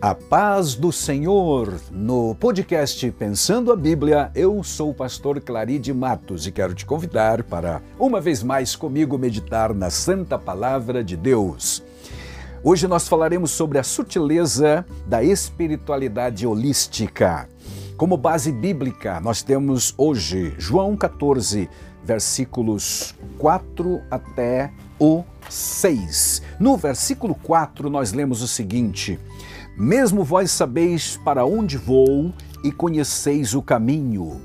A paz do Senhor. No podcast Pensando a Bíblia, eu sou o pastor Claride Matos e quero te convidar para, uma vez mais comigo, meditar na Santa Palavra de Deus. Hoje nós falaremos sobre a sutileza da espiritualidade holística. Como base bíblica, nós temos hoje João 14, versículos 4 até o 6. No versículo 4, nós lemos o seguinte: Mesmo vós sabeis para onde vou e conheceis o caminho.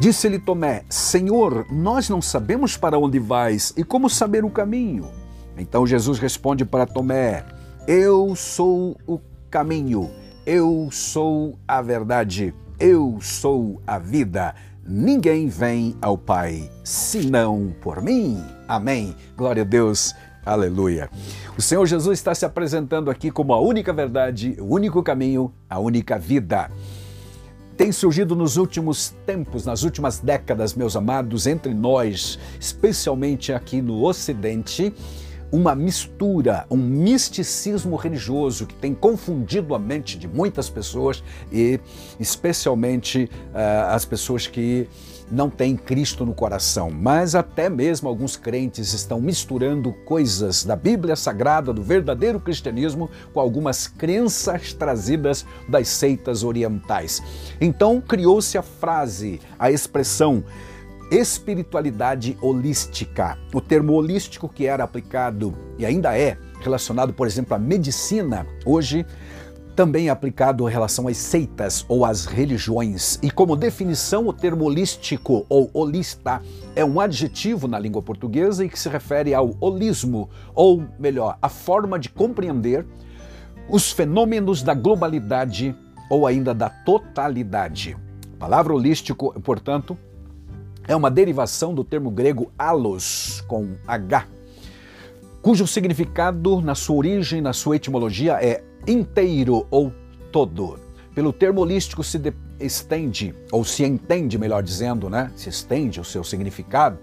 Disse-lhe Tomé: Senhor, nós não sabemos para onde vais e como saber o caminho. Então Jesus responde para Tomé: Eu sou o caminho, eu sou a verdade, eu sou a vida. Ninguém vem ao Pai senão por mim. Amém. Glória a Deus. Aleluia. O Senhor Jesus está se apresentando aqui como a única verdade, o único caminho, a única vida. Tem surgido nos últimos tempos, nas últimas décadas, meus amados, entre nós, especialmente aqui no Ocidente, uma mistura, um misticismo religioso que tem confundido a mente de muitas pessoas e especialmente uh, as pessoas que não têm Cristo no coração. Mas até mesmo alguns crentes estão misturando coisas da Bíblia Sagrada, do verdadeiro cristianismo, com algumas crenças trazidas das seitas orientais. Então criou-se a frase, a expressão espiritualidade holística. O termo holístico que era aplicado e ainda é relacionado, por exemplo, à medicina, hoje também é aplicado em relação às seitas ou às religiões. E como definição, o termo holístico ou holista é um adjetivo na língua portuguesa e que se refere ao holismo, ou melhor, a forma de compreender os fenômenos da globalidade ou ainda da totalidade. A palavra holístico, portanto, é uma derivação do termo grego halos, com H, cujo significado, na sua origem, na sua etimologia, é inteiro ou todo. Pelo termo holístico se estende, ou se entende, melhor dizendo, né? se estende o seu significado,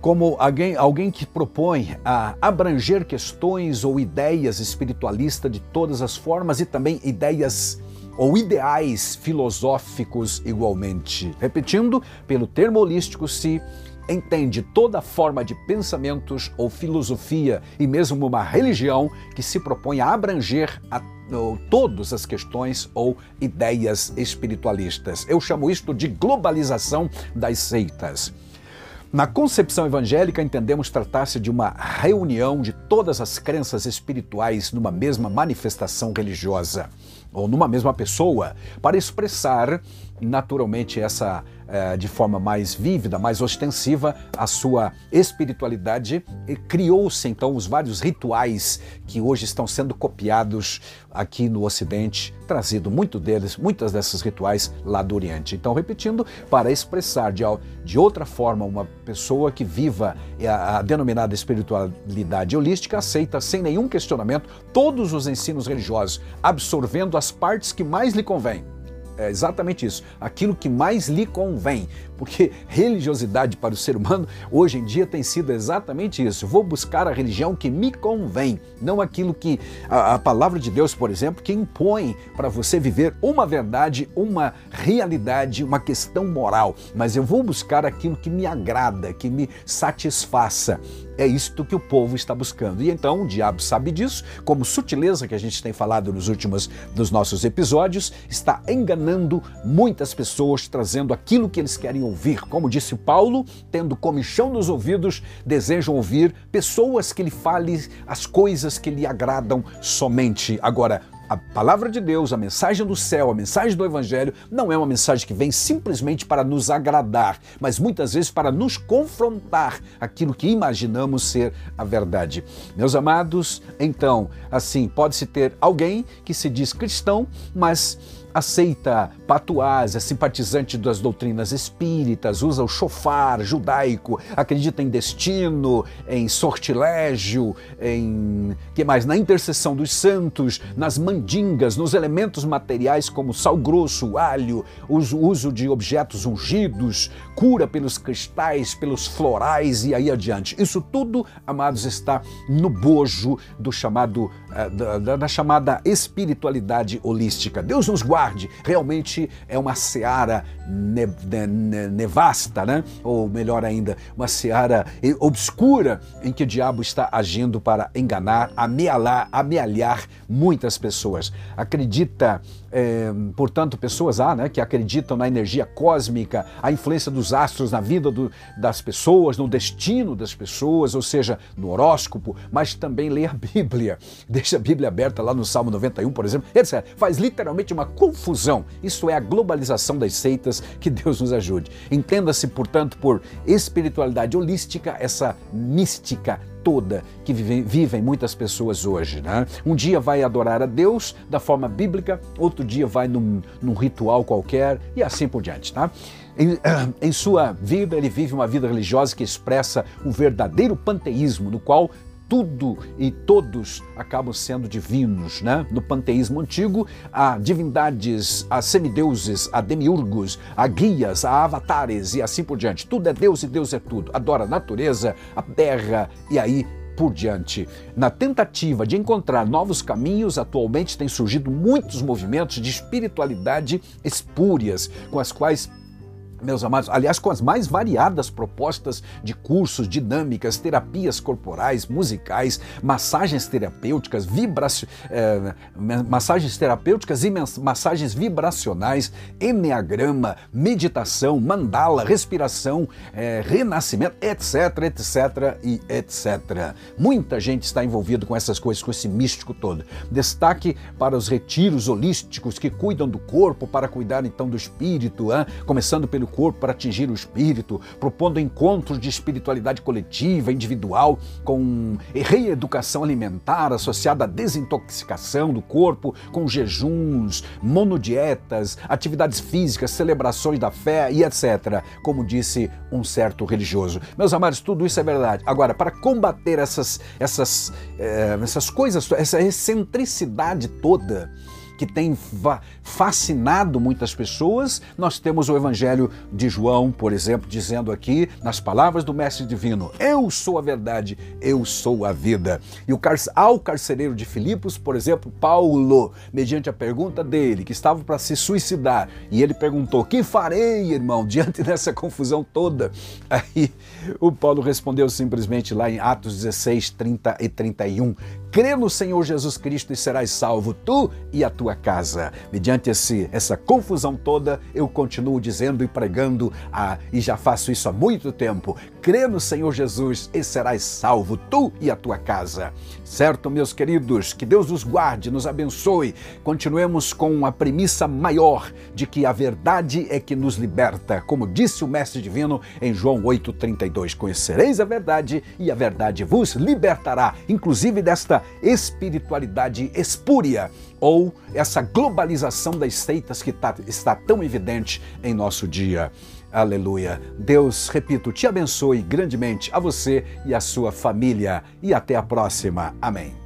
como alguém, alguém que propõe a abranger questões ou ideias espiritualistas de todas as formas e também ideias ou ideais filosóficos igualmente. Repetindo, pelo termo holístico se entende toda forma de pensamentos ou filosofia e mesmo uma religião que se propõe a abranger a todas as questões ou ideias espiritualistas. Eu chamo isto de globalização das seitas. Na concepção evangélica, entendemos tratar-se de uma reunião de todas as crenças espirituais numa mesma manifestação religiosa ou numa mesma pessoa para expressar naturalmente essa é, de forma mais vívida, mais ostensiva, a sua espiritualidade criou-se então os vários rituais que hoje estão sendo copiados aqui no Ocidente, trazido muito deles, muitas dessas rituais lá do Oriente. Então, repetindo, para expressar de, de outra forma uma pessoa que viva a, a denominada espiritualidade holística, aceita sem nenhum questionamento todos os ensinos religiosos, absorvendo as partes que mais lhe convêm é exatamente isso, aquilo que mais lhe convém, porque religiosidade para o ser humano hoje em dia tem sido exatamente isso. Vou buscar a religião que me convém, não aquilo que a, a palavra de Deus, por exemplo, que impõe para você viver uma verdade, uma realidade, uma questão moral, mas eu vou buscar aquilo que me agrada, que me satisfaça. É isto que o povo está buscando. E então o diabo sabe disso, como sutileza que a gente tem falado nos últimos dos nossos episódios, está enganando muitas pessoas, trazendo aquilo que eles querem ouvir. Como disse Paulo, tendo comichão nos ouvidos, desejam ouvir pessoas que lhe falem as coisas que lhe agradam somente. Agora, a palavra de Deus, a mensagem do céu, a mensagem do Evangelho, não é uma mensagem que vem simplesmente para nos agradar, mas muitas vezes para nos confrontar aquilo que imaginamos ser a verdade. Meus amados, então, assim, pode-se ter alguém que se diz cristão, mas aceita patuás, é simpatizante das doutrinas espíritas, usa o chofar judaico, acredita em destino, em sortilégio, em que mais? Na intercessão dos santos, nas mandingas, nos elementos materiais como sal grosso, alho, uso, uso de objetos ungidos, cura pelos cristais, pelos florais e aí adiante. Isso tudo, amados, está no bojo do chamado eh, da, da chamada espiritualidade holística. Deus nos guarde. Realmente é uma seara ne, ne, nevasta, né? Ou melhor ainda, uma seara obscura em que o diabo está agindo para enganar, amealhar, amealhar muitas pessoas. Acredita é, portanto, pessoas há né, que acreditam na energia cósmica, a influência dos astros na vida do, das pessoas, no destino das pessoas, ou seja, no horóscopo, mas também lê a Bíblia. Deixa a Bíblia aberta lá no Salmo 91, por exemplo, etc. Faz literalmente uma confusão. Isso é a globalização das seitas, que Deus nos ajude. Entenda-se, portanto, por espiritualidade holística, essa mística toda que vivem, vivem muitas pessoas hoje. Né? Um dia vai adorar a Deus da forma bíblica, outro dia vai num, num ritual qualquer e assim por diante. Tá? Em, em, sua vida, ele vive uma vida religiosa que expressa um verdadeiro panteísmo, no qual tudo e todos acabam sendo divinos. Né? No panteísmo antigo, há divindades, há semideuses, há demiurgos, há guias, há avatares e assim por diante. Tudo é Deus e Deus é tudo. Adora a natureza, a terra e aí por diante. Na tentativa de encontrar novos caminhos, atualmente têm surgido muitos movimentos de espiritualidade espúrias, com as quais meus amados, aliás, com as mais variadas propostas de cursos, dinâmicas, terapias corporais, musicais, massagens terapêuticas. Eh, massagens terapêuticas e massagens vibracionais, enneagrama, meditação, mandala, respiração, eh, renascimento, etc, etc e etc. Muita gente está envolvida com essas coisas, com esse místico todo. Destaque para os retiros holísticos que cuidam do corpo para cuidar então do espírito, hein? começando pelo corpo para atingir o espírito, propondo encontros de espiritualidade coletiva, individual, com reeducação alimentar associada à desintoxicação do corpo, com jejuns, monodietas, atividades físicas, celebrações da fé e etc. Como disse um certo religioso. Meus amados, tudo isso é verdade. Agora, para combater essas, essas, eh, essas coisas, essa excentricidade toda, que tem fascinado muitas pessoas. Nós temos o Evangelho de João, por exemplo, dizendo aqui, nas palavras do Mestre Divino: Eu sou a verdade, eu sou a vida. E o car ao carcereiro de Filipos, por exemplo, Paulo, mediante a pergunta dele, que estava para se suicidar, e ele perguntou: Que farei, irmão, diante dessa confusão toda? Aí o Paulo respondeu simplesmente lá em Atos 16, 30 e 31: crê no Senhor Jesus Cristo e serás salvo, tu e a tua casa. Mediante esse, essa confusão toda, eu continuo dizendo e pregando, ah, e já faço isso há muito tempo: crê no Senhor Jesus e serás salvo, tu e a tua casa. Certo, meus queridos? Que Deus nos guarde, nos abençoe. Continuemos com a premissa maior de que a verdade é que nos liberta, como disse o Mestre Divino em João 8,32. Conhecereis a verdade e a verdade vos libertará, inclusive desta espiritualidade espúria ou essa globalização das seitas que tá, está tão evidente em nosso dia. Aleluia. Deus, repito, te abençoe grandemente a você e a sua família. E até a próxima. Amém.